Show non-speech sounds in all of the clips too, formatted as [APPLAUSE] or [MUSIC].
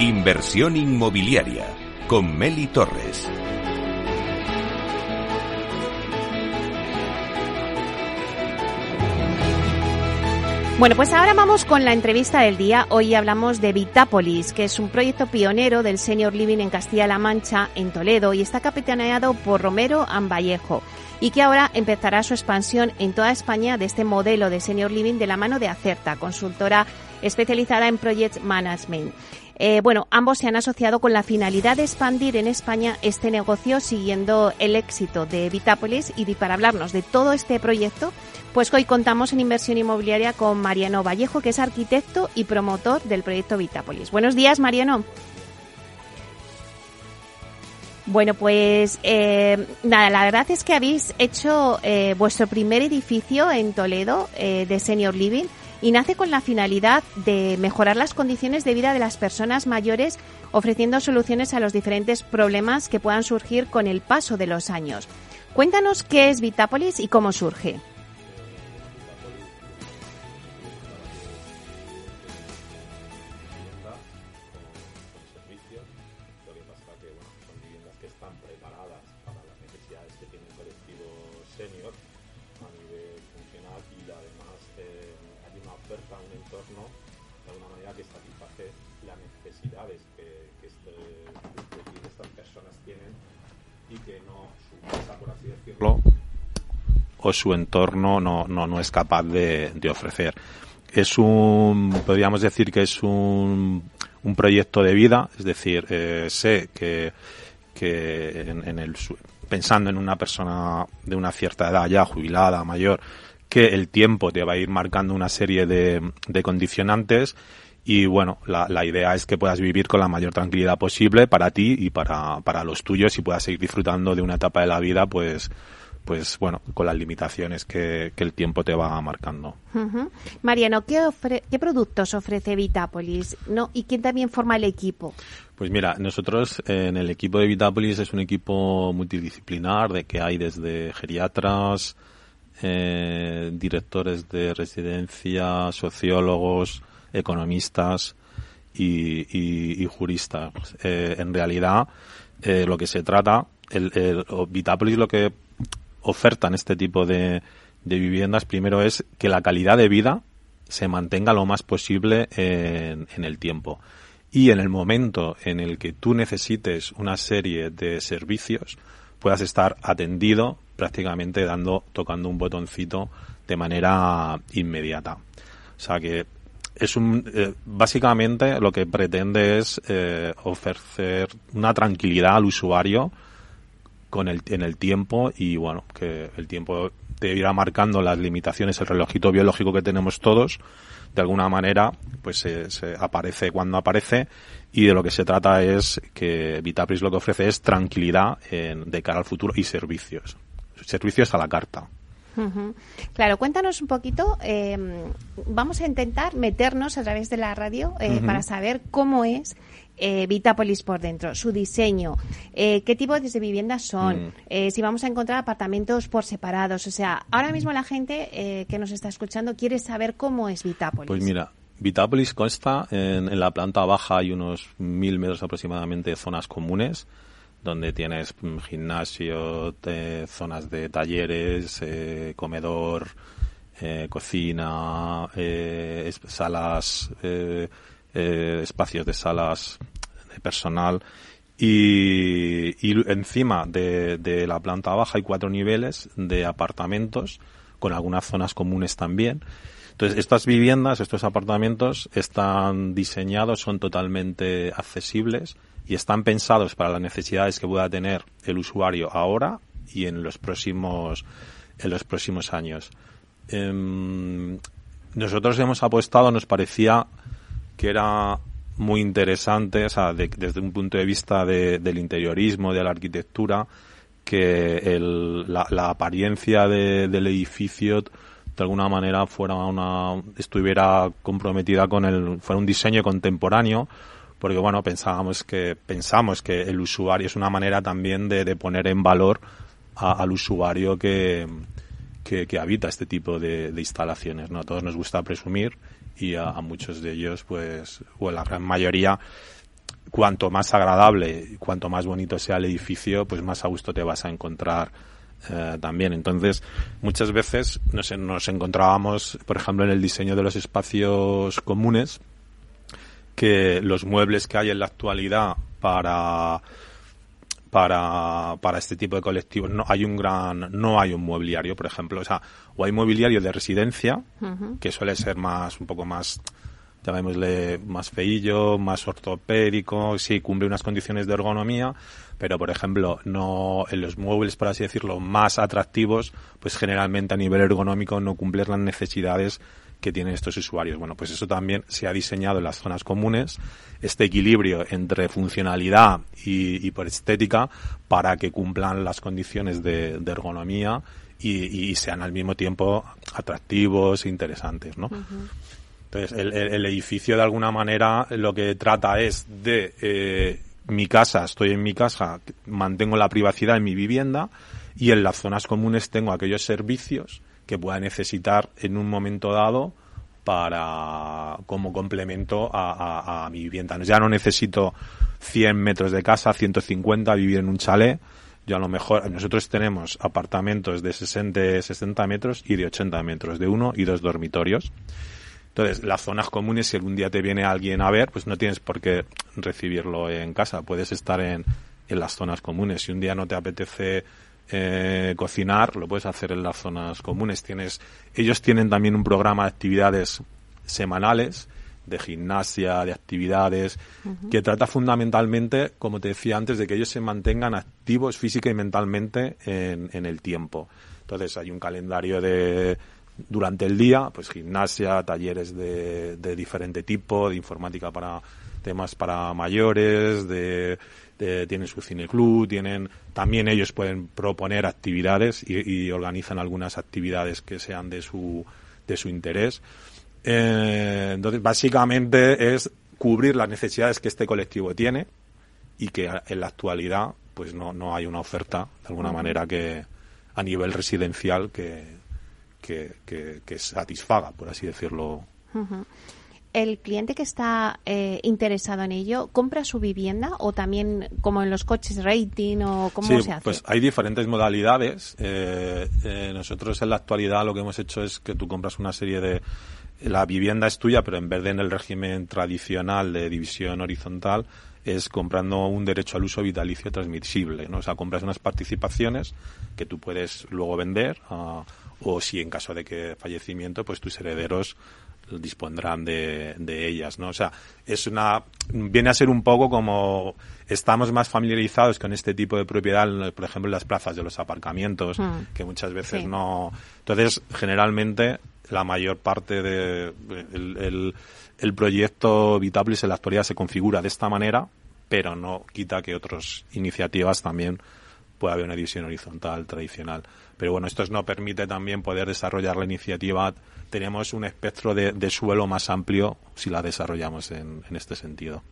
Inversión inmobiliaria con Meli Torres. Bueno, pues ahora vamos con la entrevista del día. Hoy hablamos de Vitápolis, que es un proyecto pionero del Senior Living en Castilla-La Mancha, en Toledo, y está capitaneado por Romero Amballejo, y que ahora empezará su expansión en toda España de este modelo de Senior Living de la mano de Acerta, consultora especializada en Project Management. Eh, bueno, ambos se han asociado con la finalidad de expandir en España este negocio siguiendo el éxito de Vitápolis y para hablarnos de todo este proyecto, pues hoy contamos en inversión inmobiliaria con Mariano Vallejo, que es arquitecto y promotor del proyecto Vitápolis. Buenos días, Mariano. Bueno, pues eh, nada, la verdad es que habéis hecho eh, vuestro primer edificio en Toledo de Senior Living y nace con la finalidad de mejorar las condiciones de vida de las personas mayores ofreciendo soluciones a los diferentes problemas que puedan surgir con el paso de los años. Cuéntanos qué es Vitápolis y cómo surge. O su entorno no, no, no es capaz de, de ofrecer. Es un, podríamos decir que es un, un proyecto de vida, es decir, eh, sé que, que en, el, pensando en una persona de una cierta edad ya jubilada, mayor, que el tiempo te va a ir marcando una serie de, de condicionantes y bueno, la, la, idea es que puedas vivir con la mayor tranquilidad posible para ti y para, para los tuyos y puedas seguir disfrutando de una etapa de la vida pues pues bueno, con las limitaciones que, el tiempo te va marcando. Mariano, ¿qué, ¿qué productos ofrece Vitápolis ¿no? y quién también forma el equipo? Pues mira, nosotros en el equipo de Vitápolis es un equipo multidisciplinar de que hay desde geriatras, eh, directores de residencia, sociólogos, economistas y, juristas. Eh, en realidad, eh, lo que se trata, el, el Vitápolis lo que ofertan este tipo de, de viviendas, primero es que la calidad de vida se mantenga lo más posible en, en, el tiempo. Y en el momento en el que tú necesites una serie de servicios, puedas estar atendido prácticamente dando, tocando un botoncito de manera inmediata. O sea que es un, eh, básicamente lo que pretende es eh, ofrecer una tranquilidad al usuario con el, en el tiempo y bueno, que el tiempo te irá marcando las limitaciones, el relojito biológico que tenemos todos, de alguna manera, pues se, aparece cuando aparece y de lo que se trata es que Vitapris lo que ofrece es tranquilidad en, de cara al futuro y servicios. Servicios a la carta. Claro, cuéntanos un poquito. Eh, vamos a intentar meternos a través de la radio eh, para saber cómo es eh, Vitápolis por dentro, su diseño, eh, qué tipo de viviendas son, mm. eh, si vamos a encontrar apartamentos por separados. O sea, ahora mismo la gente eh, que nos está escuchando quiere saber cómo es Vitápolis. Pues mira, Vitápolis consta en, en la planta baja hay unos mil metros aproximadamente de zonas comunes donde tienes mm, gimnasio, zonas de talleres, eh, comedor, eh, cocina, eh, salas, espacios de salas de personal y, y encima de, de, la planta baja hay cuatro niveles de apartamentos con algunas zonas comunes también. Entonces, estas viviendas, estos apartamentos están diseñados, son totalmente accesibles y están pensados para las necesidades que pueda tener el usuario ahora y en los próximos, en los próximos años. Eh, nosotros hemos apostado, nos parecía que era muy interesante, desde un punto de vista de, del interiorismo, de la arquitectura, que el, la, la, apariencia de, del edificio de alguna manera fuera una estuviera comprometida con el fuera un diseño contemporáneo porque bueno pensábamos que pensamos que el usuario es una manera también de, de poner en valor a, al usuario que, que, habita este tipo de, instalaciones no a todos nos gusta presumir y a, muchos de ellos, pues, o la gran mayoría, cuanto más agradable, cuanto más bonito sea el edificio, pues más a gusto te vas a encontrar eh, también. Entonces, muchas veces nos, nos encontrábamos, por ejemplo, en el diseño de los espacios comunes, que los muebles que hay en la actualidad para para, para este tipo de colectivos no hay un gran no hay un mobiliario por ejemplo. O sea o hay mobiliario de residencia que suele ser más un poco más llamémosle más feillo más ortopédico sí cumple unas condiciones de ergonomía pero por ejemplo no en los muebles por así decirlo más atractivos pues generalmente a nivel ergonómico no cumplen las necesidades que tienen estos usuarios. Bueno, pues eso también se ha diseñado en las zonas comunes, este equilibrio entre funcionalidad y, por estética para que cumplan las condiciones de, ergonomía y, sean al mismo tiempo atractivos e interesantes, ¿no? Entonces, el, edificio de alguna manera lo que trata es de eh, mi casa, estoy en mi casa, mantengo la privacidad en mi vivienda y en las zonas comunes tengo aquellos servicios que pueda necesitar en un momento dado para como complemento a, mi vivienda. Ya no necesito 100 metros de casa, 150, vivir en un chalet. Yo a lo mejor, nosotros tenemos apartamentos de 60, 60 metros y de 80 metros, de uno y dos dormitorios. Entonces, las zonas comunes, si algún día te viene alguien a ver, pues no tienes por qué recibirlo en casa. Puedes estar en, en las zonas comunes. Si un día no te apetece eh, cocinar, lo puedes hacer en las zonas comunes. Tienes, ellos tienen también un programa de actividades semanales, de gimnasia, de actividades, que trata fundamentalmente, como te decía antes, de que ellos se mantengan activos física y mentalmente en, en el tiempo. Entonces hay un calendario de durante el día, pues gimnasia, talleres de, de diferente tipo, de informática para temas para mayores, de tienen su cineclub, tienen, también ellos pueden proponer actividades y, organizan algunas actividades que sean de su, de su interés. Eh, entonces, básicamente es cubrir las necesidades que este colectivo tiene y que en la actualidad pues no, no hay una oferta de alguna manera que a nivel residencial que, que, que, satisfaga, por así decirlo el cliente que está eh, interesado en ello compra su vivienda o también como en los coches rating o cómo se hace? Pues hay diferentes modalidades. Eh, eh, nosotros en la actualidad lo que hemos hecho es que tú compras una serie de la vivienda es tuya, pero en vez de en el régimen tradicional de división horizontal, es comprando un derecho al uso vitalicio transmisible, ¿no? O sea, compras unas participaciones que tú puedes luego vender, ah, o si en caso de que fallecimiento, pues tus herederos dispondrán de, de, ellas, ¿no? O sea, es una, viene a ser un poco como estamos más familiarizados con este tipo de propiedad, por ejemplo, en las plazas de los aparcamientos, hmm. que muchas veces no. Entonces, generalmente, la mayor parte de el, el, proyecto Vitaplis en la actualidad se configura de esta manera, pero no quita que otras iniciativas también pueda haber una división horizontal tradicional. Pero bueno, esto no permite también poder desarrollar la iniciativa. Tenemos un espectro de, suelo más amplio si la desarrollamos en, este sentido.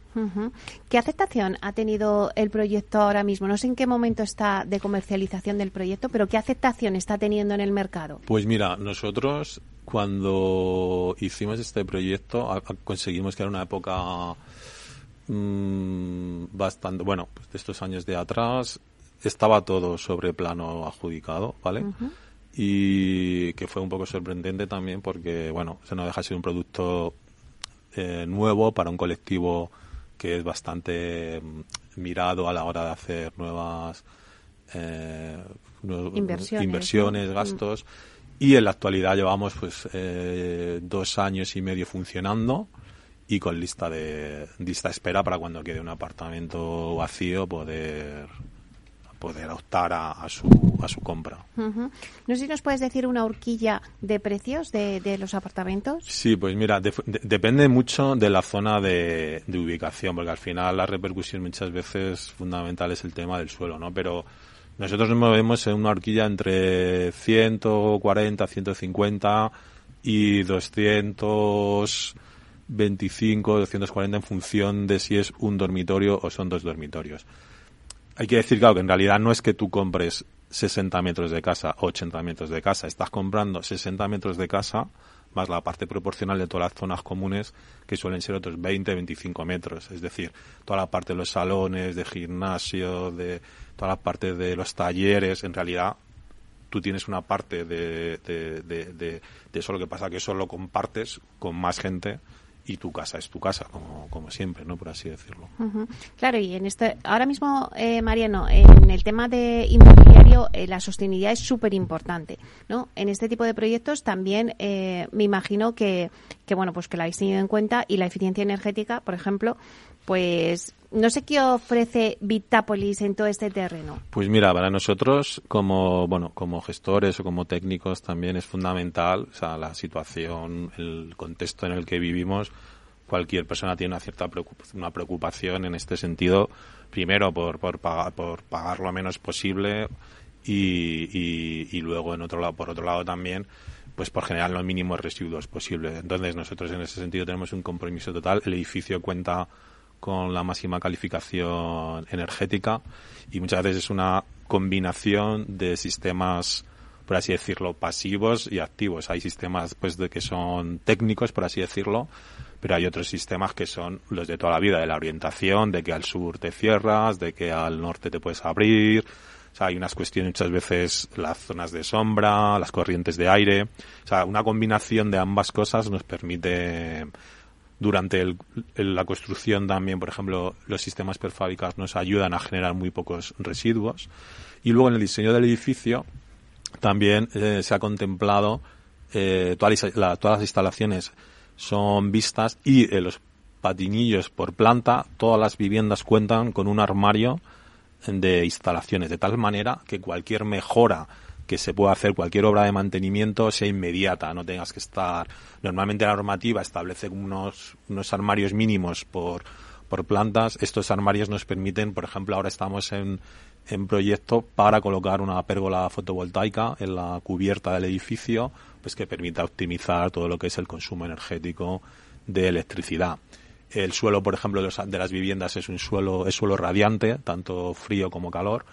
¿Qué aceptación ha tenido el proyecto ahora mismo? No sé en qué momento está de comercialización del proyecto, pero ¿qué aceptación está teniendo en el mercado? Pues mira, nosotros cuando hicimos este proyecto conseguimos que era una época mm, bastante, bueno, pues de estos años de atrás, estaba todo sobre plano adjudicado, ¿vale? Y que fue un poco sorprendente también porque, bueno, se nos deja ser un producto eh, nuevo para un colectivo que es bastante mm, mirado a la hora de hacer nuevas eh, inversiones, gastos. Y en la actualidad llevamos pues eh, dos años y medio funcionando y con lista de lista espera para cuando quede un apartamento vacío poder poder optar a, su, a su compra. No sé si nos puedes decir una horquilla de precios de, de los apartamentos. Sí, pues mira, depende mucho de la zona de, de, ubicación, porque al final la repercusión muchas veces fundamental es el tema del suelo, ¿no? Pero nosotros nos movemos en una horquilla entre 140, 150 y 225, 240 en función de si es un dormitorio o son dos dormitorios hay que decir, claro, que en realidad no es que tú compres 60 metros de casa o 80 metros de casa. Estás comprando 60 metros de casa más la parte proporcional de todas las zonas comunes, que suelen ser otros 20, 25 metros. Es decir, toda la parte de los salones, de gimnasio, de toda la parte de los talleres, en realidad tú tienes una parte de, de, de, de, eso, lo que pasa que eso lo compartes con más gente y tu casa es tu casa, como, como siempre, ¿no? Por así decirlo. Claro, y en este, ahora mismo, eh, Mariano, en el tema de inmobiliario, eh, la sostenibilidad es súper importante, ¿no? En este tipo de proyectos también eh, me imagino que, que, bueno, pues que la habéis tenido en cuenta y la eficiencia energética, por ejemplo, pues no sé qué ofrece Vitapolis en todo este terreno. Pues mira, para nosotros como bueno, como gestores o como técnicos también es fundamental, la situación, el contexto en el que vivimos. Cualquier persona tiene una cierta preocupación, una preocupación en este sentido, primero por, por, pagar, por pagar lo menos posible y, y, y luego en otro lado, por otro lado también pues por generar los mínimos residuos posibles. Entonces nosotros en ese sentido tenemos un compromiso total. El edificio cuenta con la máxima calificación energética y muchas veces es una combinación de sistemas por así decirlo pasivos y activos hay sistemas pues de que son técnicos por así decirlo pero hay otros sistemas que son los de toda la vida de la orientación de que al sur te cierras de que al norte te puedes abrir o sea, hay unas cuestiones muchas veces las zonas de sombra, las corrientes de aire. O sea, una combinación de ambas cosas nos permite durante la construcción también, por ejemplo, los sistemas prefabricados nos ayudan a generar muy pocos residuos. Y luego en el diseño del edificio también eh, se ha contemplado eh, todas, las instalaciones son vistas y eh, los patinillos por planta, todas las viviendas cuentan con un armario de instalaciones, de tal manera que cualquier mejora que se pueda hacer cualquier obra de mantenimiento sea inmediata, no tengas que estar. Normalmente la normativa establece unos, unos armarios mínimos por, por plantas. Estos armarios nos permiten, por ejemplo, ahora estamos en, en proyecto para colocar una pérgola fotovoltaica en la cubierta del edificio, pues que permita optimizar todo lo que es el consumo energético de electricidad. El suelo, por ejemplo, de las viviendas es un suelo, es suelo radiante, tanto frío como calor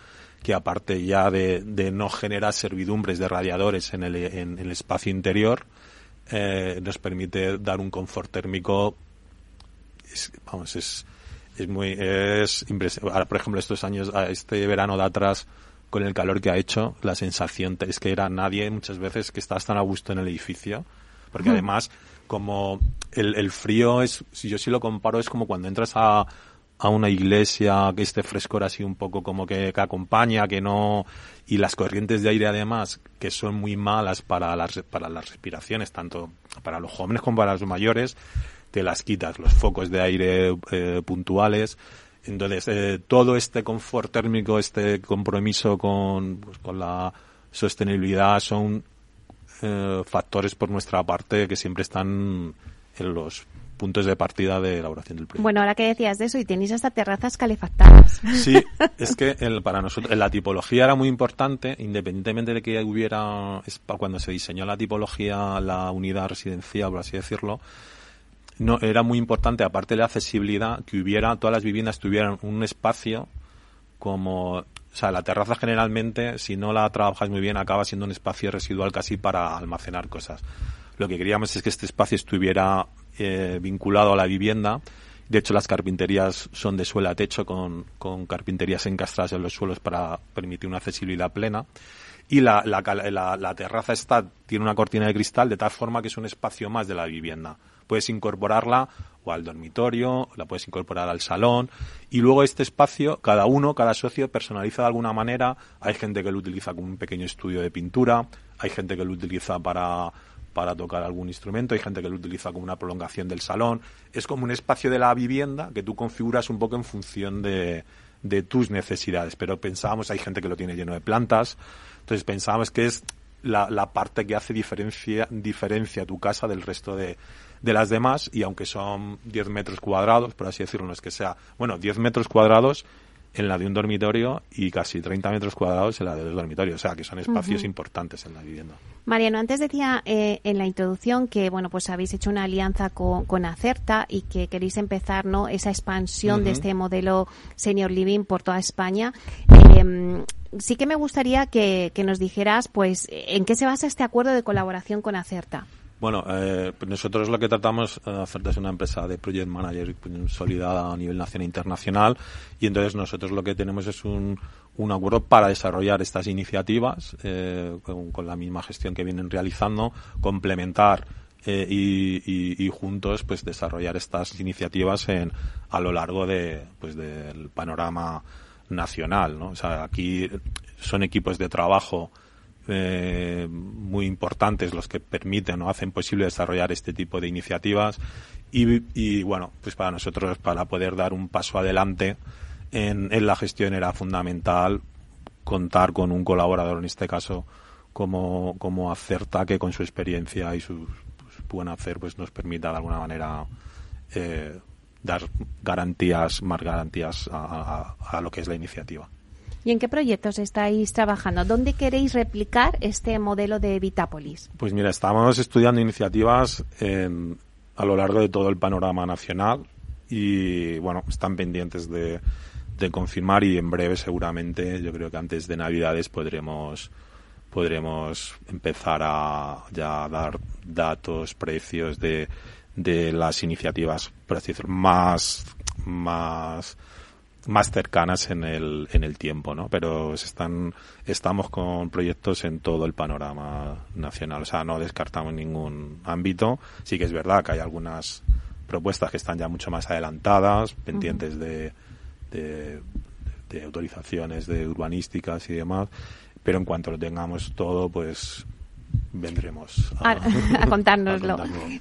que aparte ya de, de no generar servidumbres de radiadores en el, en, el espacio interior, eh, nos permite dar un confort térmico, es, vamos, es, es muy, es impresionante. Ahora, por ejemplo, estos años, este verano de atrás, con el calor que ha hecho, la sensación es que era nadie muchas veces que estás tan a gusto en el edificio, porque además, como el, el frío es, si yo sí lo comparo, es como cuando entras a, a una iglesia que este frescor así un poco como que, que, acompaña, que no y las corrientes de aire además que son muy malas para las para las respiraciones tanto para los jóvenes como para los mayores te las quitas los focos de aire eh, puntuales. Entonces eh, todo este confort térmico este compromiso con pues, con la sostenibilidad son eh, factores por nuestra parte que siempre están en los puntos de partida de elaboración del proyecto. Bueno, ahora que decías de eso, y tenéis hasta terrazas calefactadas. Sí, es que el, para nosotros la tipología era muy importante, independientemente de que hubiera, cuando se diseñó la tipología, la unidad residencial, por así decirlo, no era muy importante, aparte de la accesibilidad, que hubiera, todas las viviendas tuvieran un espacio como o sea, la terraza generalmente, si no la trabajas muy bien, acaba siendo un espacio residual casi para almacenar cosas. Lo que queríamos es que este espacio estuviera eh, vinculado a la vivienda. De hecho, las carpinterías son de suelo a techo con, con carpinterías encastradas en los suelos para permitir una accesibilidad plena. Y la, la, la, la terraza está, tiene una cortina de cristal de tal forma que es un espacio más de la vivienda. Puedes incorporarla o al dormitorio, la puedes incorporar al salón y luego este espacio, cada uno, cada socio personaliza de alguna manera. Hay gente que lo utiliza como un pequeño estudio de pintura, hay gente que lo utiliza para para tocar algún instrumento, hay gente que lo utiliza como una prolongación del salón. Es como un espacio de la vivienda que tú configuras un poco en función de, de tus necesidades. Pero pensábamos, hay gente que lo tiene lleno de plantas, entonces pensábamos que es la, la parte que hace diferencia, diferencia tu casa del resto de, de las demás y aunque son 10 metros cuadrados, por así decirlo, no es que sea, bueno, 10 metros cuadrados en la de un dormitorio y casi 30 metros cuadrados en la de dos dormitorios. O sea, que son espacios importantes en la vivienda. Mariano, antes decía eh, en la introducción que, bueno, pues habéis hecho una alianza con, con Acerta y que queréis empezar, ¿no?, esa expansión de este modelo Senior Living por toda España. Eh, sí que me gustaría que, que, nos dijeras, pues, en qué se basa este acuerdo de colaboración con Acerta. Bueno, eh, nosotros lo que tratamos de hacer es una empresa de project manager consolidada a nivel nacional e internacional y entonces nosotros lo que tenemos es un, un acuerdo para desarrollar estas iniciativas eh, con, la misma gestión que vienen realizando, complementar eh, y, juntos pues desarrollar estas iniciativas en, a lo largo de pues del panorama nacional, ¿no? O sea, aquí son equipos de trabajo eh, muy importantes los que permiten o hacen posible desarrollar este tipo de iniciativas y, y, bueno, pues para nosotros para poder dar un paso adelante en, la gestión era fundamental contar con un colaborador, en este caso como, como Acerta, que con su experiencia y su pues, buen hacer pues nos permita de alguna manera eh, dar garantías, más garantías a, lo que es la iniciativa. ¿Y en qué proyectos estáis trabajando? ¿Dónde queréis replicar este modelo de Vitápolis? Pues mira, estamos estudiando iniciativas en, a lo largo de todo el panorama nacional y bueno, están pendientes de, confirmar y en breve seguramente, yo creo que antes de Navidades podremos podremos empezar a ya dar datos, precios de, de las iniciativas, por más más más cercanas en el, en el tiempo, ¿no? Pero están, estamos con proyectos en todo el panorama nacional. O sea, no descartamos ningún ámbito. Sí que es verdad que hay algunas propuestas que están ya mucho más adelantadas, pendientes de, de, autorizaciones de urbanísticas y demás, pero en cuanto lo tengamos todo, pues vendremos a, [LAUGHS] contárnoslo.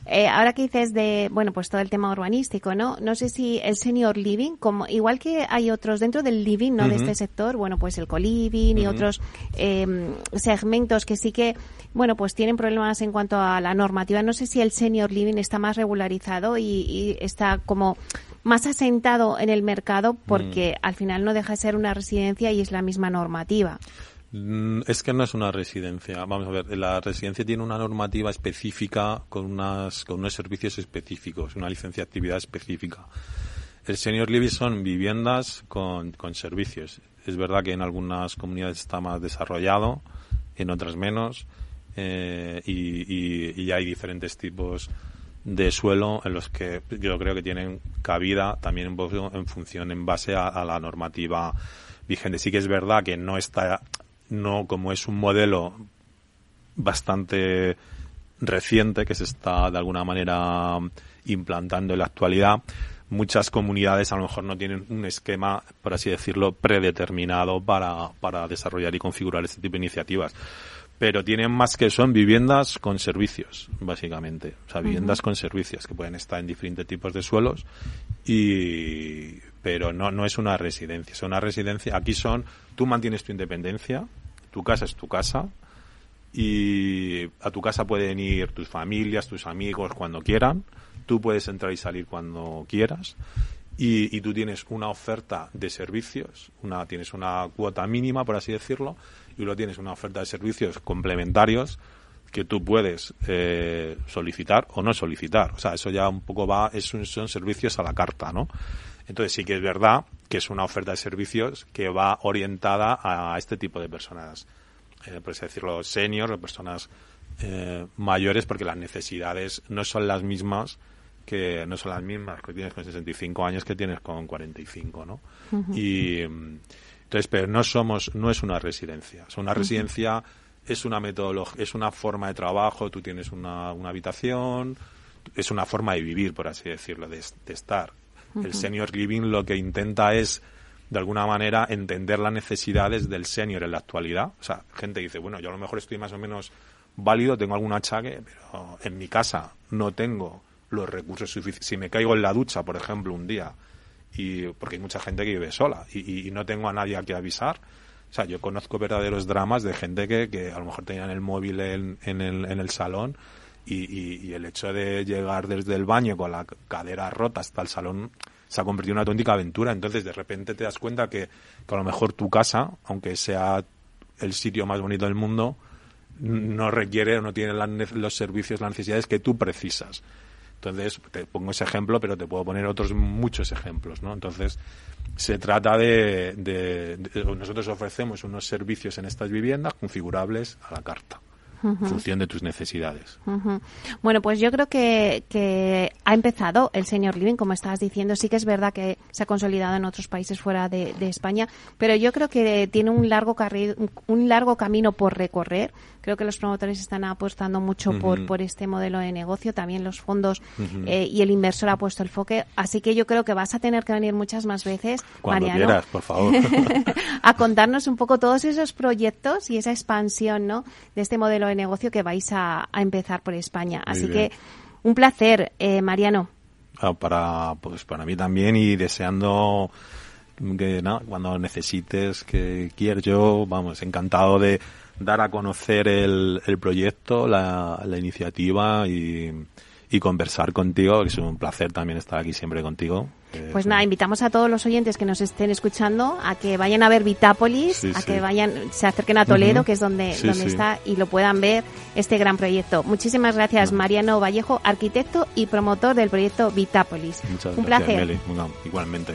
Eh, ahora que dices de, bueno, pues todo el tema urbanístico, ¿no? No sé si el senior living, como igual que hay otros dentro del living, ¿no? De este sector, bueno, pues el co-living y otros em, segmentos que sí que, bueno, pues tienen problemas en cuanto a la normativa. No sé si el senior living está más regularizado y, y está como más asentado en el mercado porque mm. al final no deja de ser una residencia y es la misma normativa. Mm, es que no es una residencia. Vamos a ver, la residencia tiene una normativa específica con, unas, con unos servicios específicos, una licencia de actividad específica. El senior living son viviendas con, con servicios. Es verdad que en algunas comunidades está más desarrollado, en otras menos, eh, y, y, y hay diferentes tipos de suelo en los que yo creo que tienen cabida también en, función, en base a, la normativa vigente. Sí que es verdad que no está, no como es un modelo bastante reciente que se está de alguna manera implantando en la actualidad, muchas comunidades a lo mejor no tienen un esquema, por así decirlo, predeterminado para, para desarrollar y configurar este tipo de iniciativas pero tienen más que son viviendas con servicios, básicamente. O sea, viviendas con servicios que pueden estar en diferentes tipos de suelos y pero no no es una residencia, es una residencia. Aquí son tú mantienes tu independencia, tu casa es tu casa y a tu casa pueden ir tus familias, tus amigos cuando quieran. Tú puedes entrar y salir cuando quieras. Y, y, tú tienes una oferta de servicios, una, tienes una cuota mínima, por así decirlo, y luego tienes una oferta de servicios complementarios que tú puedes eh, solicitar o no solicitar. O sea, eso ya un poco va, es son servicios a la carta, ¿no? Entonces sí que es verdad que es una oferta de servicios que va orientada a este tipo de personas, eh, por así decirlo, senior, o personas eh, mayores, porque las necesidades no son las mismas que no son las mismas que tienes con 65 años que tienes con 45, ¿no? Y entonces, pero no somos, no es una residencia. una residencia es una metodología, es una forma de trabajo, tú tienes una, una habitación, es una forma de vivir, por así decirlo, de, estar. El senior living lo que intenta es, de alguna manera, entender las necesidades del senior en la actualidad. O sea, gente dice, bueno, yo a lo mejor estoy más o menos válido, tengo algún achaque, pero en mi casa no tengo los recursos suficientes. Si me caigo en la ducha, por ejemplo, un día, y porque hay mucha gente que vive sola y, no tengo a nadie a que avisar. O sea, yo conozco verdaderos dramas de gente que, que a lo mejor tenían el móvil en, en, el, en el salón y, y, el hecho de llegar desde el baño con la cadera rota hasta el salón se ha convertido en una auténtica aventura. Entonces, de repente te das cuenta que, que a lo mejor tu casa, aunque sea el sitio más bonito del mundo, no requiere o no tiene los servicios, las necesidades que tú precisas. Entonces, te pongo ese ejemplo, pero te puedo poner otros muchos ejemplos, ¿no? Entonces, se trata de, nosotros ofrecemos unos servicios en estas viviendas configurables a la carta. En función de tus necesidades. Bueno, pues yo creo que, que, ha empezado el señor Living, como estabas diciendo. Sí que es verdad que se ha consolidado en otros países fuera de, España, pero yo creo que tiene un largo, un largo camino por recorrer. Creo que los promotores están apostando mucho por, por este modelo de negocio. También los fondos eh, y el inversor ha puesto el foque. Así que yo creo que vas a tener que venir muchas más veces, Cuando quieras, por favor. [LAUGHS] a contarnos un poco todos esos proyectos y esa expansión ¿no? de este modelo de negocio que vais a, empezar por España. Así que un placer, eh, Mariano. Ah, para, pues para mí también y deseando que cuando necesites, que quieras yo, vamos, encantado de dar a conocer el, el proyecto, la, la iniciativa y, y conversar contigo, que es un placer también estar aquí siempre contigo. Pues nada, invitamos a todos los oyentes que nos estén escuchando a que vayan a ver Vitápolis, a que vayan, se acerquen a Toledo, que es donde, donde está, y lo puedan ver este gran proyecto. Muchísimas gracias, Mariano Vallejo, arquitecto y promotor del proyecto Vitápolis. Muchas Un gracias, placer. igualmente.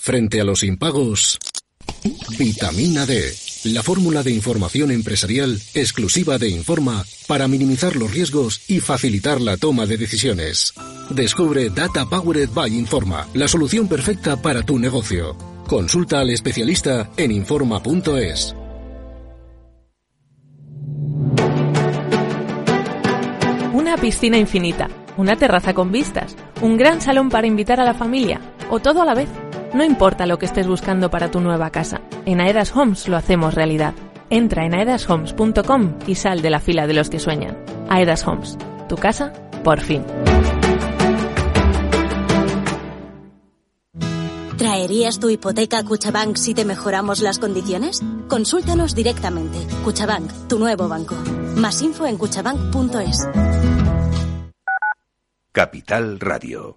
Frente a los impagos, vitamina D, la fórmula de información empresarial exclusiva de Informa para minimizar los riesgos y facilitar la toma de decisiones. Descubre Data Powered by Informa, la solución perfecta para tu negocio. Consulta al especialista en Informa.es. Una piscina infinita, una terraza con vistas, un gran salón para invitar a la familia, o todo a la vez. No importa lo que estés buscando para tu nueva casa, en Aedas Homes lo hacemos realidad. Entra en aedashomes.com y sal de la fila de los que sueñan. Aedas Homes, tu casa, por fin. ¿Traerías tu hipoteca a Cuchabank si te mejoramos las condiciones? Consúltanos directamente. Cuchabank, tu nuevo banco. Más info en cuchabank.es. Capital Radio.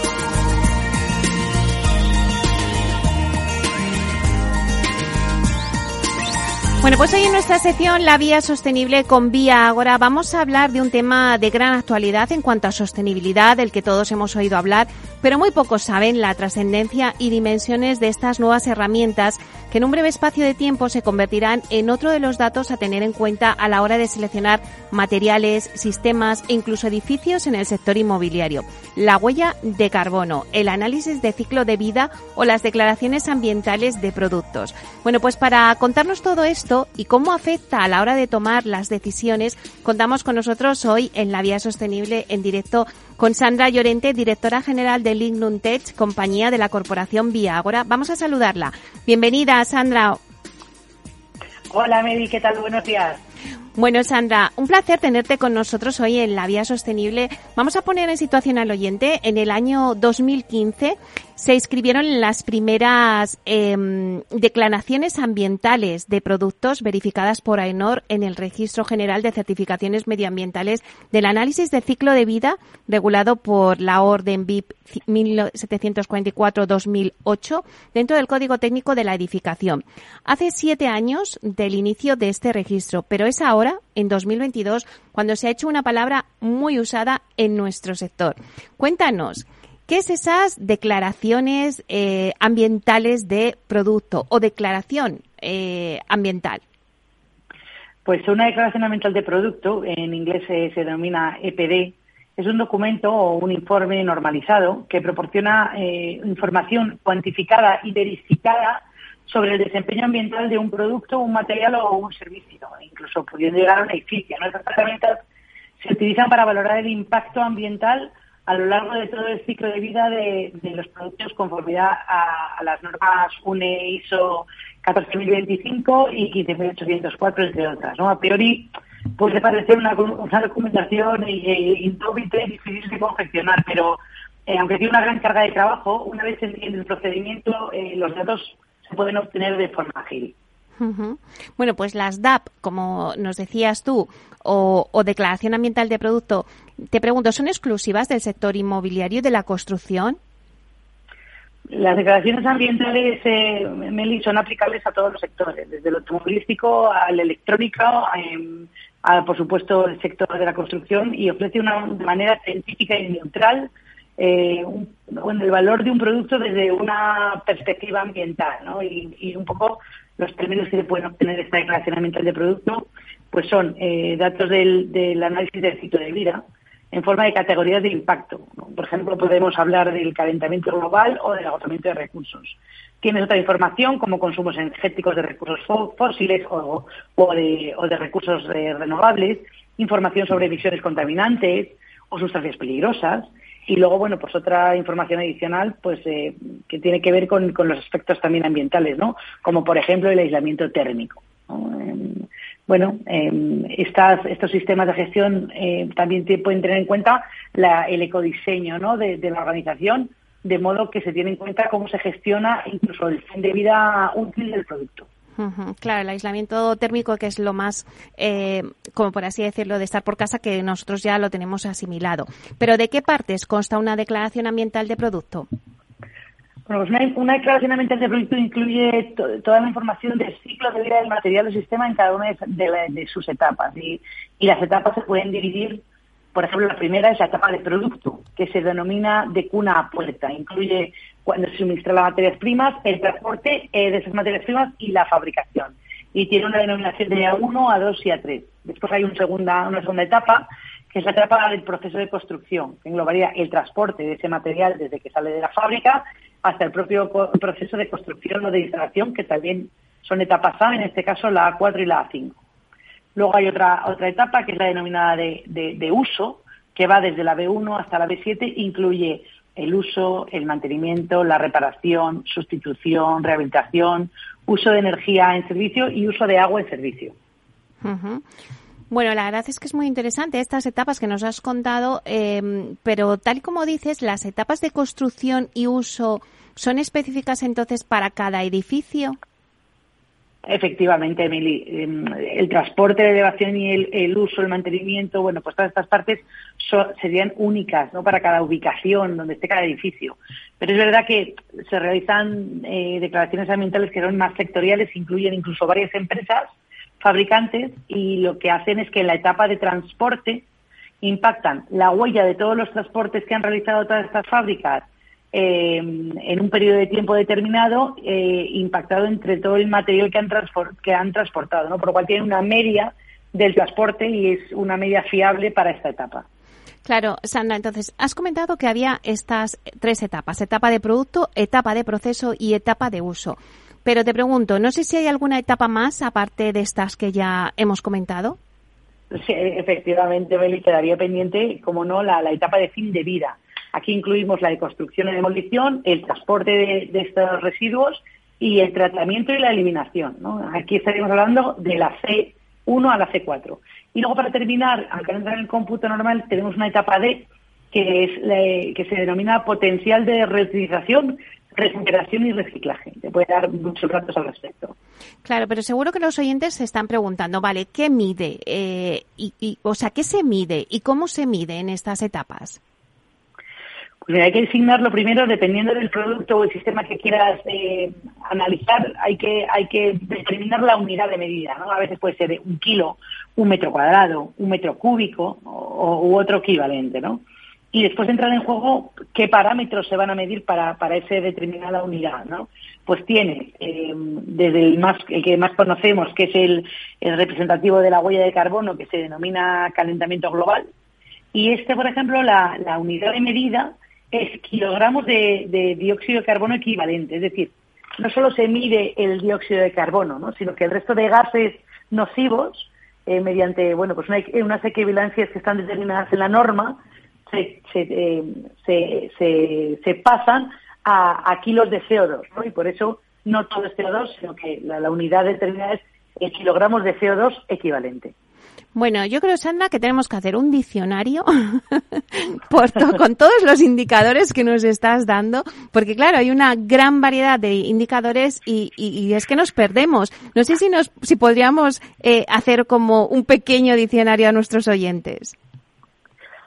Bueno, pues hoy en nuestra sección La Vía Sostenible con Vía Agora vamos a hablar de un tema de gran actualidad en cuanto a sostenibilidad, del que todos hemos oído hablar, pero muy pocos saben la trascendencia y dimensiones de estas nuevas herramientas que en un breve espacio de tiempo se convertirán en otro de los datos a tener en cuenta a la hora de seleccionar materiales, sistemas e incluso edificios en el sector inmobiliario. La huella de carbono, el análisis de ciclo de vida o las declaraciones ambientales de productos. Bueno, pues para contarnos todo esto y cómo afecta a la hora de tomar las decisiones, contamos con nosotros hoy en la Vía Sostenible en directo con Sandra Llorente, directora general de Lignum Tech, compañía de la corporación Viagora. Vamos a saludarla. Bienvenida, Sandra. Hola, Mary, ¿qué tal? Buenos días. Bueno, Sandra, un placer tenerte con nosotros hoy en La Vía Sostenible. Vamos a poner en situación al oyente. En el año 2015 se inscribieron las primeras em, declaraciones ambientales de productos verificadas por AENOR en el Registro General de Certificaciones Medioambientales del Análisis de Ciclo de Vida regulado por la Orden BIP 1744-2008 dentro del Código Técnico de la Edificación. Hace siete años del inicio de este registro, pero es ahora, en 2022, cuando se ha hecho una palabra muy usada en nuestro sector. Cuéntanos, ¿Qué es esas declaraciones eh, ambientales de producto o declaración eh, ambiental? Pues una declaración ambiental de producto, en inglés se, denomina EPD, es un documento o un informe normalizado que proporciona eh, información cuantificada y verificada sobre el desempeño ambiental de un producto, un material o un servicio, incluso pudiendo llegar a un edificio. ¿no? Herramientas se utilizan para valorar el impacto ambiental a lo largo de todo el ciclo de vida de, los productos conformidad a, las normas UNE ISO 14025 y 15804, entre otras. ¿no? A priori puede parecer una, una documentación eh, difícil de confeccionar, pero eh, aunque tiene una gran carga de trabajo, una vez en el procedimiento, eh, los datos se pueden obtener de forma ágil. Bueno, pues las DAP, como nos decías tú, o, declaración ambiental de producto, te pregunto, ¿son exclusivas del sector inmobiliario y de la construcción? Las declaraciones ambientales, eh, Meli, son aplicables a todos los sectores, desde el automovilístico al electrónico, em, a, por supuesto, el sector de la construcción y ofrece una de manera científica y neutral eh, el valor de un producto desde una perspectiva ambiental, ¿no? Y, un poco los términos que se pueden obtener de esta declaración ambiental de producto, pues son eh, datos del, análisis del ciclo de vida en forma de categorías de impacto. Por ejemplo, podemos hablar del calentamiento global o del agotamiento de recursos. Tienes otra información como consumos energéticos de recursos fósiles o, o, de, o de, recursos eh, renovables, información sobre emisiones contaminantes o sustancias peligrosas, y luego, bueno, pues otra información adicional, pues eh, que tiene que ver con, los aspectos también ambientales, ¿no? Como por ejemplo el aislamiento térmico. Em, bueno, em, estas, estos sistemas de gestión eh, también pueden tener en cuenta el ecodiseño ¿no? de, la organización, de modo que se tiene en cuenta cómo se gestiona incluso el fin de vida útil del producto. Claro, el aislamiento térmico, que es lo más, eh, como por así decirlo, de estar por casa, que nosotros ya lo tenemos asimilado. Pero ¿de qué partes consta una declaración ambiental de producto? Bueno, pues una, declaración ambiental de producto incluye toda la información del ciclo de vida del material o sistema en cada una de, sus etapas. Y, y, las etapas se pueden dividir, por ejemplo, la primera es la etapa de producto, que se denomina de cuna a puerta. Incluye cuando se suministra las materias primas, el transporte eh, de esas materias primas y la fabricación. Y tiene una denominación de A1, A2 y A3. Después hay una segunda, una segunda etapa, que es la etapa del proceso de construcción, que englobaría el transporte de ese material desde que sale de la fábrica hasta el propio proceso de construcción o de instalación, que también son etapas A, en este caso la A4 y la A5. Luego hay otra, otra etapa, que es la denominada de, de uso, que va desde la B1 hasta la B7, incluye el uso, el mantenimiento, la reparación, sustitución, rehabilitación, uso de energía en servicio y uso de agua en servicio. Bueno, la verdad es que es muy interesante estas etapas que nos has contado, em, pero tal como dices, las etapas de construcción y uso son específicas entonces para cada edificio. Efectivamente, Emily. Em, el transporte, la elevación y el, uso, el mantenimiento, bueno, pues todas estas partes serían únicas, ¿no? Para cada ubicación donde esté cada edificio. Pero es verdad que se realizan eh, declaraciones ambientales que son más sectoriales, incluyen incluso varias empresas fabricantes y lo que hacen es que en la etapa de transporte impactan la huella de todos los transportes que han realizado todas estas fábricas eh, en un periodo de tiempo determinado, eh, impactado entre todo el material que han, que han transportado, ¿no? por lo cual tiene una media del transporte y es una media fiable para esta etapa. Claro, Sandra, entonces, has comentado que había estas tres etapas, etapa de producto, etapa de proceso y etapa de uso. Pero te pregunto, no sé si hay alguna etapa más aparte de estas que ya hemos comentado. Sí, efectivamente, Beli, quedaría pendiente, como no, la, etapa de fin de vida. Aquí incluimos la de construcción y demolición, el transporte de, estos residuos y el tratamiento y la eliminación. Aquí estaríamos hablando de la C1 a la C4. Y luego, para terminar, aunque no entra en el cómputo normal, tenemos una etapa D, que, es que se denomina potencial de reutilización, recuperación y reciclaje. Te puede dar muchos datos al respecto. Claro, pero seguro que los oyentes se están preguntando, vale, ¿qué mide? Eh, o sea, ¿qué se mide y cómo se mide en estas etapas? Hay que designarlo primero dependiendo del producto o el sistema que quieras eh, analizar. Hay que hay que determinar la unidad de medida. ¿no? A veces puede ser un kilo, un metro cuadrado, un metro cúbico o, u otro equivalente, ¿no? y después entrar en juego qué parámetros se van a medir para, para esa determinada unidad, ¿no? Pues tiene eh, desde el más el que más conocemos, que es el, representativo de la huella de carbono, que se denomina calentamiento global, y este, por ejemplo, la, la unidad de medida es kilogramos de, dióxido de carbono equivalente, es decir, no solo se mide el dióxido de carbono, ¿no? sino que el resto de gases nocivos, eh, mediante bueno, pues unas equivalencias que están determinadas en la norma, eh, se, se, se, pasan a, kilos de CO2, ¿no? Y por eso no todo es CO2, sino que la, unidad determinada es el kilogramos de CO2 equivalente. Bueno, yo creo, Sandra, que tenemos que hacer un diccionario [LAUGHS] con todos los indicadores que nos estás dando, porque claro, hay una gran variedad de indicadores y, es que nos perdemos. No sé si, nos, si podríamos eh, hacer como un pequeño diccionario a nuestros oyentes.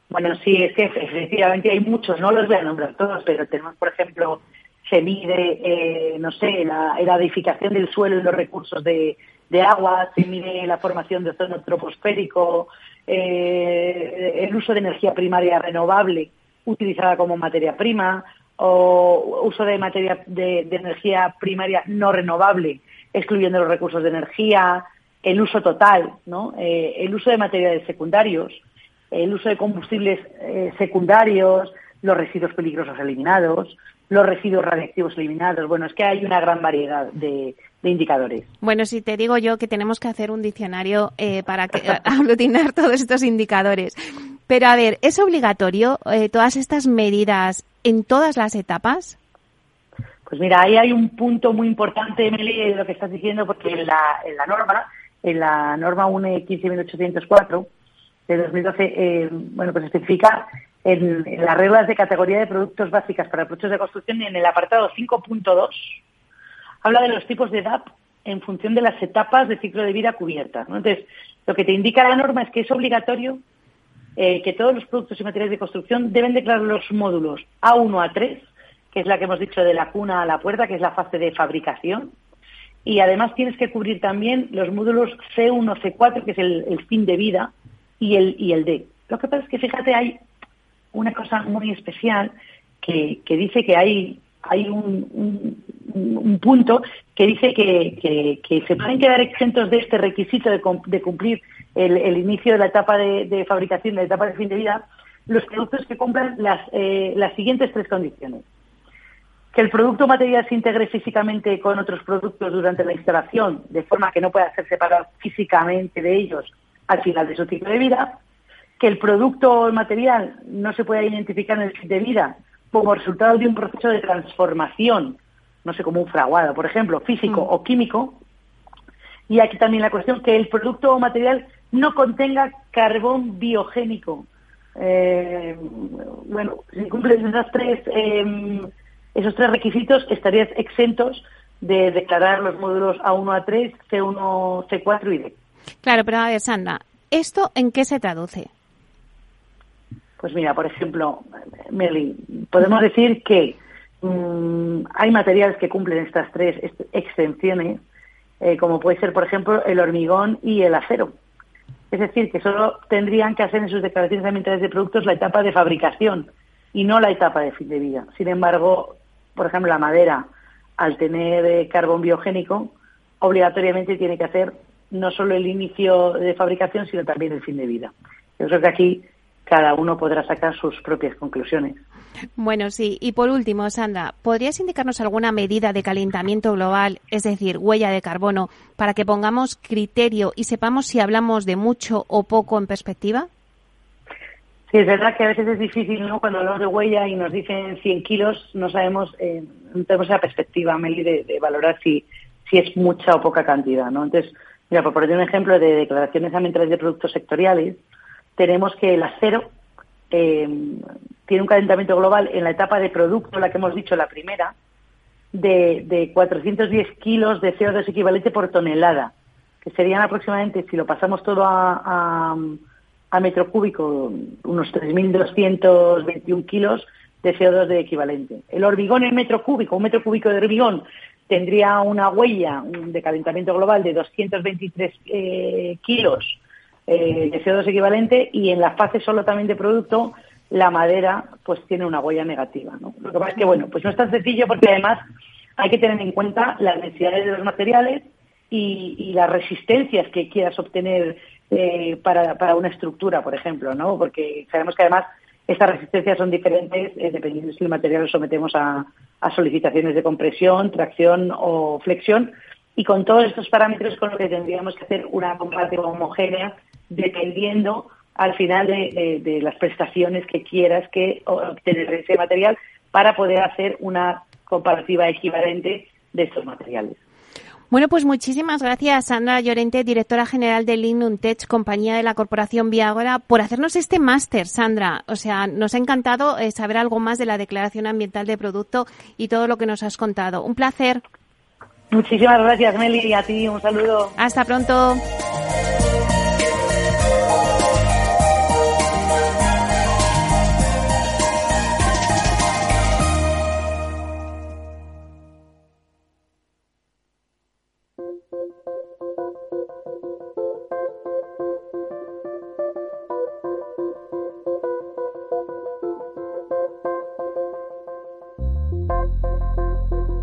Bueno, sí, es que efectivamente hay muchos, no los voy a nombrar todos, pero tenemos, por ejemplo, se mide, eh, no sé, la, edificación del suelo y los recursos de, agua, se mide la formación de ozono troposférico, eh, el uso de energía primaria renovable utilizada como materia prima, o uso de materia de, energía primaria no renovable, excluyendo los recursos de energía, el uso total, ¿no? Eh, el uso de materiales secundarios, el uso de combustibles eh, secundarios, los residuos peligrosos eliminados, los residuos radiactivos eliminados. Bueno, es que hay una gran variedad de, indicadores. Bueno, si te digo yo que tenemos que hacer un diccionario eh, para que, [LAUGHS] aglutinar todos estos indicadores. Pero a ver, ¿es obligatorio eh, todas estas medidas en todas las etapas? Pues mira, ahí hay un punto muy importante, Emily, de lo que estás diciendo, porque en la, en la norma, en la norma UNE 15804, de 2012, eh, bueno, pues especifica en, las reglas de categoría de productos básicas para productos de construcción y en el apartado 5.2 habla de los tipos de DAP en función de las etapas de ciclo de vida cubiertas. Entonces, lo que te indica la norma es que es obligatorio eh, que todos los productos y materiales de construcción deben declarar los módulos A1 a 3, que es la que hemos dicho de la cuna a la puerta, que es la fase de fabricación, y además tienes que cubrir también los módulos C1, C4, que es el fin de vida, y el, y el D. Lo que pasa es que, fíjate, hay una cosa muy especial que, que dice que hay, hay un, un, punto que dice que, se pueden quedar exentos de este requisito de, cumplir el, inicio de la etapa de, fabricación, de la etapa de fin de vida, los productos que cumplan las, eh, las siguientes tres condiciones. Que el producto material se integre físicamente con otros productos durante la instalación, de forma que no pueda ser separado físicamente de ellos al final de su ciclo de vida, que el producto material no se pueda identificar en el ciclo de vida como resultado de un proceso de transformación, no sé, como un fraguado, por ejemplo, físico mm. o químico, y aquí también la cuestión que el producto o material no contenga carbón biogénico. Eh, bueno, si cumples esas tres, em, esos tres requisitos, estarías exentos de declarar los módulos A1, A3, C1, C4 y D. Claro, pero a ver, Sandra, ¿esto en qué se traduce? Pues mira, por ejemplo, Meli, podemos decir que mm, hay materiales que cumplen estas tres exenciones, eh, como puede ser, por ejemplo, el hormigón y el acero. Es decir, que solo tendrían que hacer en sus declaraciones ambientales de productos la etapa de fabricación y no la etapa de fin de vida. Sin embargo, por ejemplo, la madera, al tener eh, carbón biogénico, obligatoriamente tiene que hacer no solo el inicio de fabricación, sino también el fin de vida. Yo creo que aquí cada uno podrá sacar sus propias conclusiones. Bueno, sí. Y por último, Sandra, ¿podrías indicarnos alguna medida de calentamiento global, es decir, huella de carbono, para que pongamos criterio y sepamos si hablamos de mucho o poco en perspectiva? Sí, es verdad que a veces es difícil, ¿no? Cuando hablamos de huella y nos dicen 100 kilos, no sabemos, eh, no tenemos esa perspectiva, Meli, de, valorar si, si es mucha o poca cantidad, ¿no? Entonces, mira, por poner un ejemplo de declaraciones ambientales de productos sectoriales, tenemos que el acero eh, tiene un calentamiento global en la etapa de producto, la que hemos dicho, la primera, de, de 410 kilos de CO2 equivalente por tonelada, que serían aproximadamente, si lo pasamos todo a, a, metro cúbico, unos 3.221 kilos de CO2 de equivalente. El hormigón en metro cúbico, un metro cúbico de hormigón, tendría una huella de calentamiento global de 223 eh, kilos eh, de CO2 equivalente y en la fase solo también de producto la madera pues tiene una huella negativa. ¿no? Lo que pasa es que, bueno, pues no es tan sencillo porque además hay que tener en cuenta las necesidades de los materiales y, las resistencias que quieras obtener eh, para, para, una estructura, por ejemplo, ¿no? Porque sabemos que además estas resistencias son diferentes eh, dependiendo si el material lo sometemos a, solicitaciones de compresión, tracción o flexión. Y con todos estos parámetros con lo que tendríamos que hacer una comparativa homogénea dependiendo al final de, las prestaciones que quieras que obtener de ese material para poder hacer una comparativa equivalente de estos materiales. Bueno, pues muchísimas gracias, Sandra Llorente, directora general de Lignum Tech, compañía de la Corporación Viagora, por hacernos este máster, Sandra. O sea, nos ha encantado eh, saber algo más de la Declaración Ambiental de Producto y todo lo que nos has contado. Un placer. Muchísimas gracias, Meli, y a ti un saludo. Hasta pronto.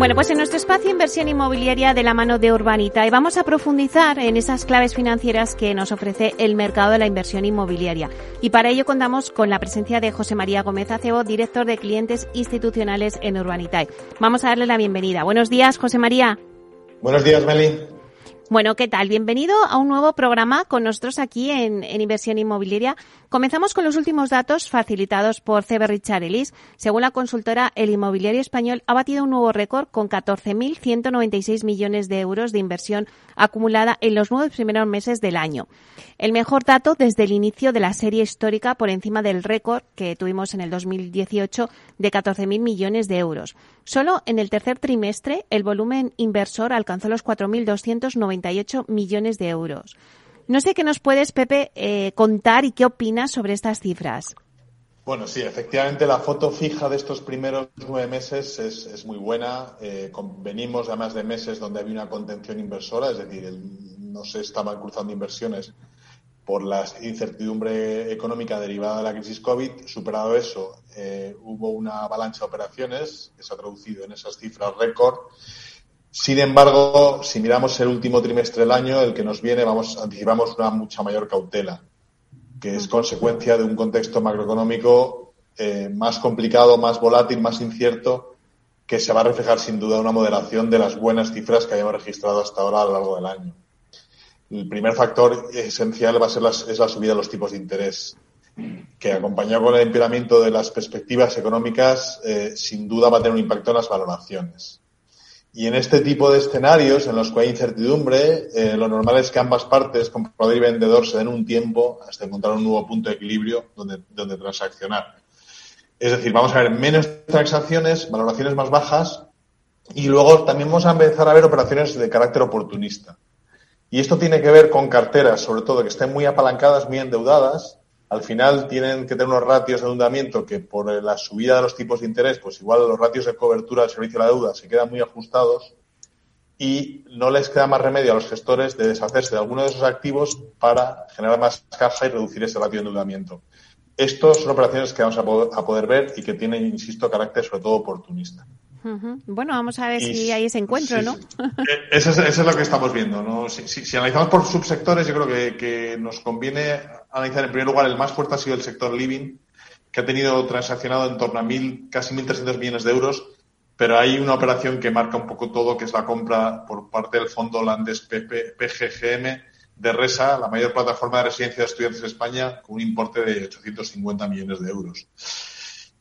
Bueno, pues en nuestro espacio Inversión Inmobiliaria de la mano de Urbanita y vamos a profundizar en esas claves financieras que nos ofrece el mercado de la inversión inmobiliaria. Y para ello contamos con la presencia de José María Gómez Acebo, director de clientes institucionales en Urbanitae. Vamos a darle la bienvenida. Buenos días, José María. Buenos días, Meli. Bueno, ¿qué tal? Bienvenido a un nuevo programa con nosotros aquí en, Inversión Inmobiliaria. Comenzamos con los últimos datos facilitados por CB Richard. Según la consultora, el inmobiliario español ha batido un nuevo récord con 14.196 millones de euros de inversión acumulada en los nueve primeros meses del año. El mejor dato desde el inicio de la serie histórica por encima del récord que tuvimos en el 2018 de 14.000 millones de euros. Solo en el tercer trimestre el volumen inversor alcanzó los 4.298 millones de euros. No sé qué nos puedes, Pepe, eh, contar y qué opinas sobre estas cifras. Bueno, sí, efectivamente la foto fija de estos primeros nueve meses es, muy buena. Eh, venimos además de meses donde había una contención inversora, es decir, no se estaban cruzando inversiones por la incertidumbre económica derivada de la crisis COVID. Superado eso, eh, hubo una avalancha de operaciones que se ha traducido en esas cifras récord. Sin embargo, si miramos el último trimestre del año, el que nos viene, vamos, anticipamos una mucha mayor cautela, que es consecuencia de un contexto macroeconómico eh, más complicado, más volátil, más incierto, que se va a reflejar sin duda una moderación de las buenas cifras que hayamos registrado hasta ahora a lo largo del año. El primer factor esencial va a ser la, es la subida de los tipos de interés, que acompañado con el empeoramiento de las perspectivas económicas, eh, sin duda va a tener un impacto en las valoraciones. Y en este tipo de escenarios en los que hay incertidumbre, eh, lo normal es que ambas partes, comprador y vendedor, se den un tiempo hasta encontrar un nuevo punto de equilibrio donde, donde transaccionar. Es decir, vamos a ver menos transacciones, valoraciones más bajas y luego también vamos a empezar a ver operaciones de carácter oportunista. Y esto tiene que ver con carteras, sobre todo, que estén muy apalancadas, muy endeudadas. Al final tienen que tener unos ratios de endeudamiento que por la subida de los tipos de interés, pues igual los ratios de cobertura del servicio de la deuda se quedan muy ajustados y no les queda más remedio a los gestores de deshacerse de alguno de esos activos para generar más caja y reducir ese ratio de endeudamiento. Estas son operaciones que vamos a poder ver y que tienen, insisto, carácter sobre todo oportunista. Bueno, vamos a ver si hay ese encuentro, ¿no? Eh, eso, es, lo que estamos viendo. ¿no? Si, analizamos por subsectores, yo creo que, nos conviene analizar en primer lugar el más fuerte ha sido el sector living, que ha tenido transaccionado en torno a mil, casi 1.300 millones de euros, pero hay una operación que marca un poco todo, que es la compra por parte del fondo holandés PGGM de RESA, la mayor plataforma de residencia de estudiantes de España, con un importe de 850 millones de euros.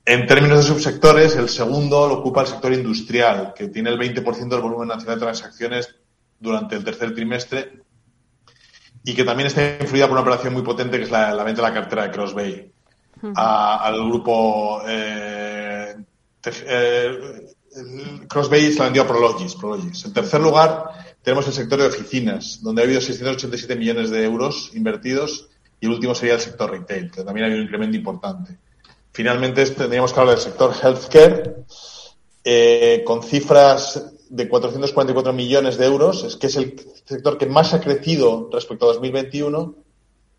En términos de subsectores, el segundo lo ocupa el sector industrial, que tiene el 20% del volumen nacional de transacciones durante el tercer trimestre y que también está influida por una operación muy potente que es la, venta de la cartera de Crossbay al grupo eh, eh, Crossbay se la vendió a Prologis, Prologis. En tercer lugar, tenemos el sector de oficinas, donde ha habido 687 millones de euros invertidos y el último sería el sector retail, que también ha habido un incremento importante. Finalmente, tendríamos que hablar del sector healthcare, eh, con cifras de 444 millones de euros, es que es el sector que más ha crecido respecto a 2021.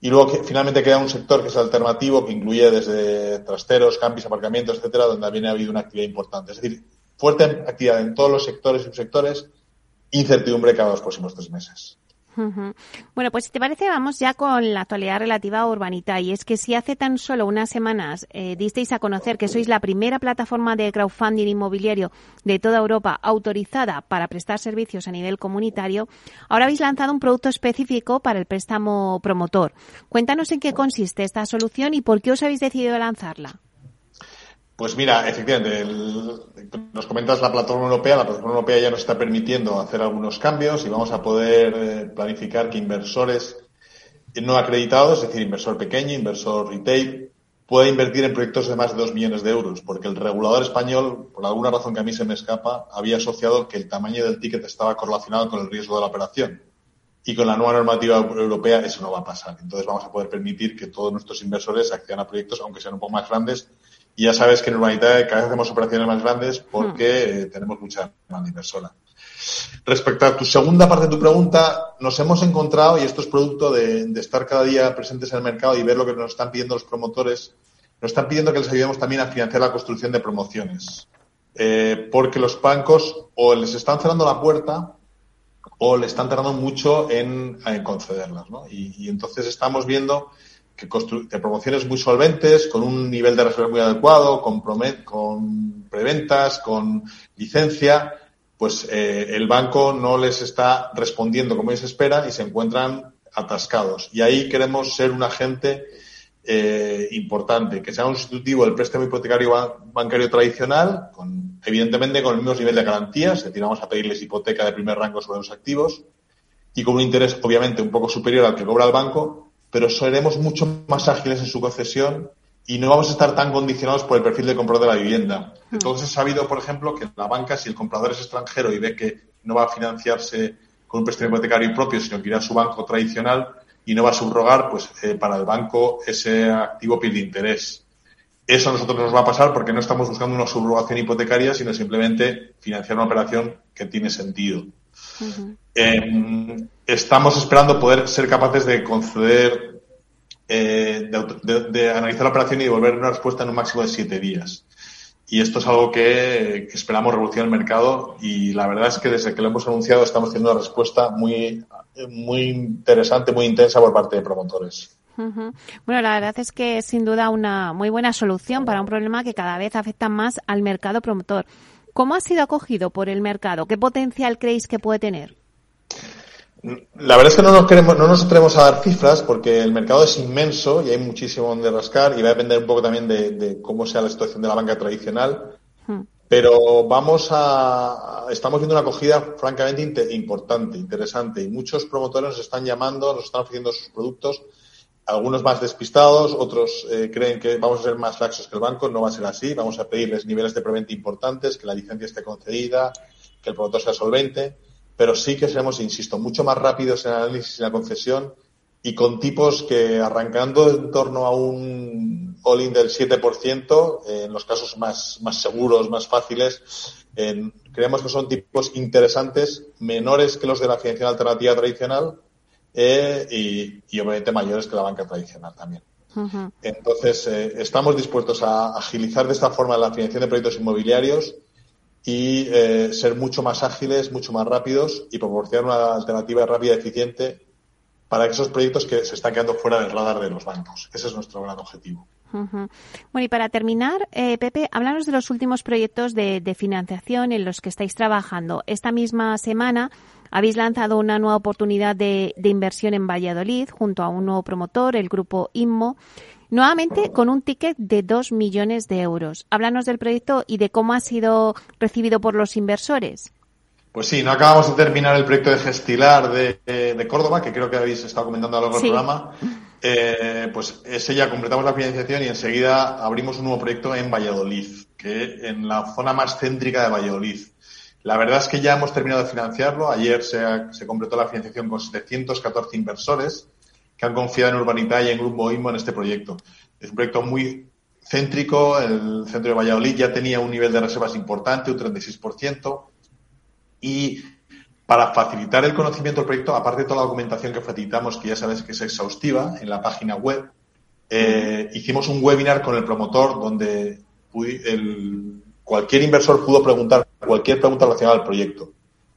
Y luego que finalmente queda un sector que es alternativo, que incluye desde trasteros, campis, aparcamientos, etcétera, donde también ha habido una actividad importante. Es decir, fuerte actividad en todos los sectores y subsectores, incertidumbre cada los próximos tres meses. Bueno, pues si te parece, vamos ya con la actualidad relativa a Urbanita. Y es que si hace tan solo unas semanas eh, disteis a conocer que sois la primera plataforma de crowdfunding inmobiliario de toda Europa autorizada para prestar servicios a nivel comunitario, ahora habéis lanzado un producto específico para el préstamo promotor. Cuéntanos en qué consiste esta solución y por qué os habéis decidido lanzarla. Pues mira, efectivamente, nos comentas la plataforma europea. La plataforma europea ya nos está permitiendo hacer algunos cambios y vamos a poder eh, planificar que inversores no acreditados, es decir, inversor pequeño, inversor retail, pueda invertir en proyectos de más de dos millones de euros, porque el regulador español, por alguna razón que a mí se me escapa, había asociado que el tamaño del ticket estaba correlacionado con el riesgo de la operación. Y con la nueva normativa europea eso no va a pasar. Entonces vamos a poder permitir que todos nuestros inversores accedan a proyectos, aunque sean un poco más grandes, y ya sabes que en Urbanita cada vez hacemos operaciones más grandes porque hmm. eh, tenemos mucha demanda inversora. Respecto a tu segunda parte de tu pregunta, nos hemos encontrado, y esto es producto de, estar cada día presentes en el mercado y ver lo que nos están pidiendo los promotores, nos están pidiendo que les ayudemos también a financiar la construcción de promociones. Eh, porque los bancos o les están cerrando la puerta o le están tardando mucho en, concederlas. ¿no? y, entonces estamos viendo que promociones muy solventes, con un nivel de reserva muy adecuado, con, con preventas, con licencia, pues eh, el banco no les está respondiendo como ellos esperan y se encuentran atascados. Y ahí queremos ser un agente eh, importante, que sea un sustitutivo del préstamo hipotecario bancario tradicional, con, evidentemente con el mismo nivel de garantías, es decir, vamos a pedirles hipoteca de primer rango sobre los activos y con un interés obviamente un poco superior al que cobra el banco, pero seremos mucho más ágiles en su concesión y no vamos a estar tan condicionados por el perfil del comprador de la vivienda. Hmm. Entonces, he sabido, por ejemplo, que la banca, si el comprador es extranjero y ve que no va a financiarse con un préstamo hipotecario propio, sino que irá a su banco tradicional y no va a subrogar, pues eh, para el banco ese activo pierde interés. Eso a nosotros nos va a pasar porque no estamos buscando una subrogación hipotecaria, sino simplemente financiar una operación que tiene sentido. Em, estamos esperando poder ser capaces de conceder, eh, de, analizar la operación y devolver una respuesta en un máximo de siete días. Y esto es algo que, esperamos revolucionar el mercado y la verdad es que desde que lo hemos anunciado estamos teniendo una respuesta muy, muy interesante, muy intensa por parte de promotores. Bueno, la verdad es que es sin duda una muy buena solución para un problema que cada vez afecta más al mercado promotor. ¿Cómo ha sido acogido por el mercado? ¿Qué potencial creéis que puede tener? La verdad es que no nos queremos, no nos atrevemos a dar cifras porque el mercado es inmenso y hay muchísimo donde rascar y va a depender un poco también de, cómo sea la situación de la banca tradicional. Hmm. Pero vamos a, estamos viendo una acogida francamente importante, interesante y muchos promotores nos están llamando, nos están ofreciendo sus productos, algunos más despistados, otros eh, creen que vamos a ser más laxos que el banco, no va a ser así, vamos a pedirles niveles de preventa importantes, que la licencia esté concedida, que el promotor sea solvente. Pero sí que seremos, insisto, mucho más rápidos en el análisis y la concesión y con tipos que arrancando en torno a un all-in del 7%, en los casos más, más seguros, más fáciles, creemos que son tipos interesantes, menores que los de la financiación alternativa tradicional eh, y, obviamente mayores que la banca tradicional también. Entonces, eh, estamos dispuestos a agilizar de esta forma la financiación de proyectos inmobiliarios y eh, ser mucho más ágiles, mucho más rápidos y proporcionar una alternativa rápida y eficiente para esos proyectos que se están quedando fuera del radar de los bancos. Ese es nuestro gran objetivo. Bueno, y para terminar, eh, Pepe, háblanos de los últimos proyectos de, financiación en los que estáis trabajando. Esta misma semana habéis lanzado una nueva oportunidad de, de inversión en Valladolid junto a un nuevo promotor, el grupo INMO nuevamente con un ticket de 2 millones de euros. Háblanos del proyecto y de cómo ha sido recibido por los inversores. Pues sí, no acabamos de terminar el proyecto de Gestilar de, Córdoba, que creo que habéis estado comentando a lo largo del programa. Eh, pues ese ya completamos la financiación y enseguida abrimos un nuevo proyecto en Valladolid, que en la zona más céntrica de Valladolid. La verdad es que ya hemos terminado de financiarlo. Ayer se, completó la financiación con 714 inversores que han confiado en Urbanita y en Grupo IMO en este proyecto. Es un proyecto muy céntrico, el centro de Valladolid ya tenía un nivel de reservas importante, un 36%, y para facilitar el conocimiento del proyecto, aparte de toda la documentación que facilitamos, que ya sabes que es exhaustiva en la página web, eh, hicimos un webinar con el promotor donde cualquier inversor pudo preguntar cualquier pregunta relacionada al proyecto.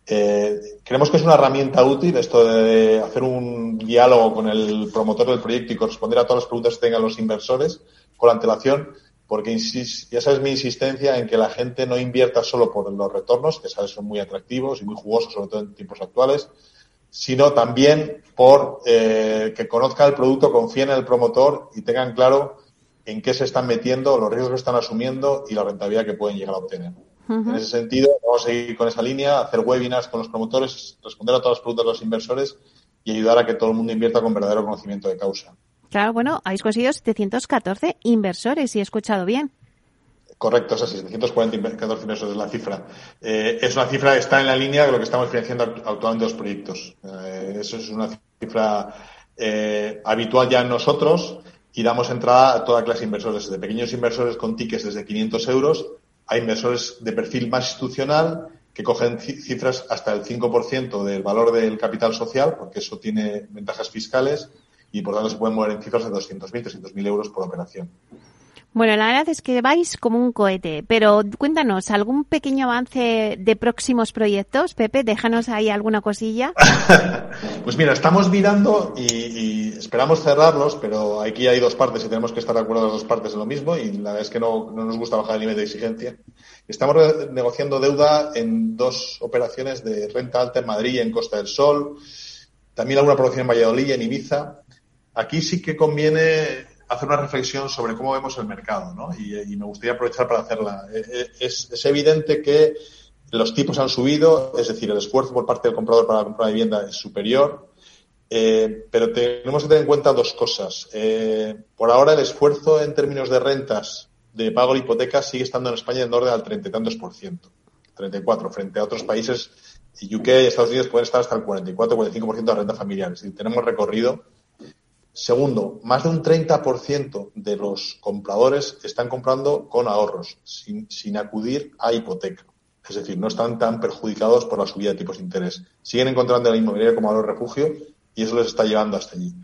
Eh, creemos que es una herramienta útil esto de hacer un diálogo con el promotor del proyecto y corresponder a todas las preguntas que tengan los inversores con la antelación, porque ya sabes mi insistencia en que la gente no invierta solo por los retornos, que sabes son muy atractivos y muy jugosos, sobre todo en tiempos actuales, sino también por eh, que conozca el producto, confíen en el promotor y tengan claro en qué se están metiendo, los riesgos que están asumiendo y la rentabilidad que pueden llegar a obtener. En ese sentido, vamos a seguir con esa línea, hacer webinars con los promotores, responder a todas las preguntas de los inversores y ayudar a que todo el mundo invierta con verdadero conocimiento de causa. Claro, bueno, habéis conseguido 714 inversores, si he escuchado bien. Correcto, es así, 714 inversores es la cifra. Eh, es una cifra que está en la línea de lo que estamos financiando actualmente los proyectos. Eh, eso es una cifra eh, habitual ya en nosotros y damos entrada a toda clase de inversores, desde pequeños inversores con tickets desde 500 euros hay inversores de perfil más institucional que cogen cifras hasta el 5% del valor del capital social, porque eso tiene ventajas fiscales y por tanto se pueden mover en cifras de 200.000, 300.000 euros por operación. Bueno, la verdad es que vais como un cohete, pero cuéntanos, ¿algún pequeño avance de próximos proyectos? Pepe, déjanos ahí alguna cosilla. [LAUGHS] pues mira, estamos mirando y, esperamos cerrarlos, pero aquí hay dos partes y tenemos que estar de acuerdo las dos partes en lo mismo y la verdad es que no, no nos gusta bajar el nivel de exigencia. Estamos negociando deuda en dos operaciones de renta alta en Madrid y en Costa del Sol, también alguna promoción en Valladolid y en Ibiza. Aquí sí que conviene hacer una reflexión sobre cómo vemos el mercado, ¿no? Y, me gustaría aprovechar para hacerla. Eh, eh, es, evidente que los tipos han subido, es decir, el esfuerzo por parte del comprador para la compra de vivienda es superior, eh, pero tenemos que tener en cuenta dos cosas. por ahora, el esfuerzo en términos de rentas de pago de hipotecas sigue estando en España en orden al 30 y tantos por ciento, 34, frente a otros países, UK y Estados Unidos pueden estar hasta el 44-45% de renta familiar. Es decir, tenemos recorrido Segundo, más de un 30% de los compradores están comprando con ahorros, sin, sin, acudir a hipoteca. Es decir, no están tan perjudicados por la subida de tipos de interés. Siguen encontrando la inmobiliaria como valor refugio y eso les está llevando hasta allí.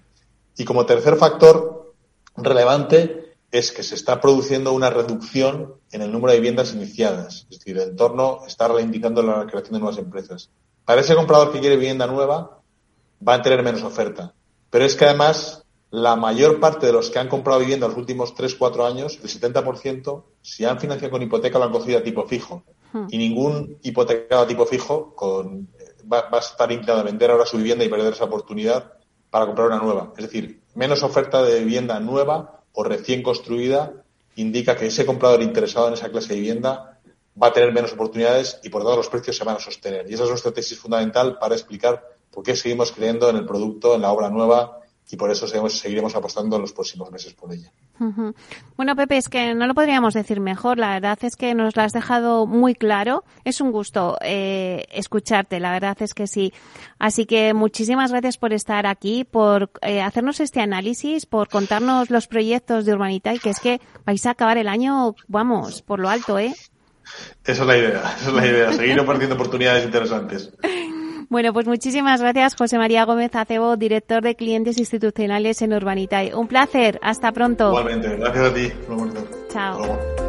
Y como tercer factor relevante es que se está produciendo una reducción en el número de viviendas iniciadas. Es decir, el entorno está ralentizando la creación de nuevas empresas. Para ese comprador que quiere vivienda nueva, va a tener menos oferta pero es que además la mayor parte de los que han comprado vivienda en los últimos 3, 4 años, el 70%, si han financiado con hipoteca, lo han cogido a tipo fijo. Hmm. Y ningún hipotecado a tipo fijo, con va, va a estar inclinado a vender ahora su vivienda y perder esa oportunidad para comprar una nueva. Es decir, menos oferta de vivienda nueva o recién construida indica que ese comprador interesado en esa clase de vivienda va a tener menos oportunidades y por lo tanto los precios se van a sostener. Y esa es nuestra tesis fundamental para explicar por qué seguimos creyendo en el producto, en la obra nueva y por eso seguiremos apostando en los próximos meses por ella. Bueno, Pepe, es que no lo podríamos decir mejor. La verdad es que nos lo has dejado muy claro. Es un gusto eh, escucharte, la verdad es que sí. Así que muchísimas gracias por estar aquí, por eh, hacernos este análisis, por contarnos los proyectos de Urbanita y que es que vais a acabar el año, vamos, por lo alto, ¿eh? Esa es la idea, esa es la idea, seguir [LAUGHS] compartiendo oportunidades interesantes. Bueno, pues muchísimas gracias, José María Gómez Acebo, director de clientes institucionales en Urbanitae. Un placer, hasta pronto. Igualmente, gracias a ti. Chao.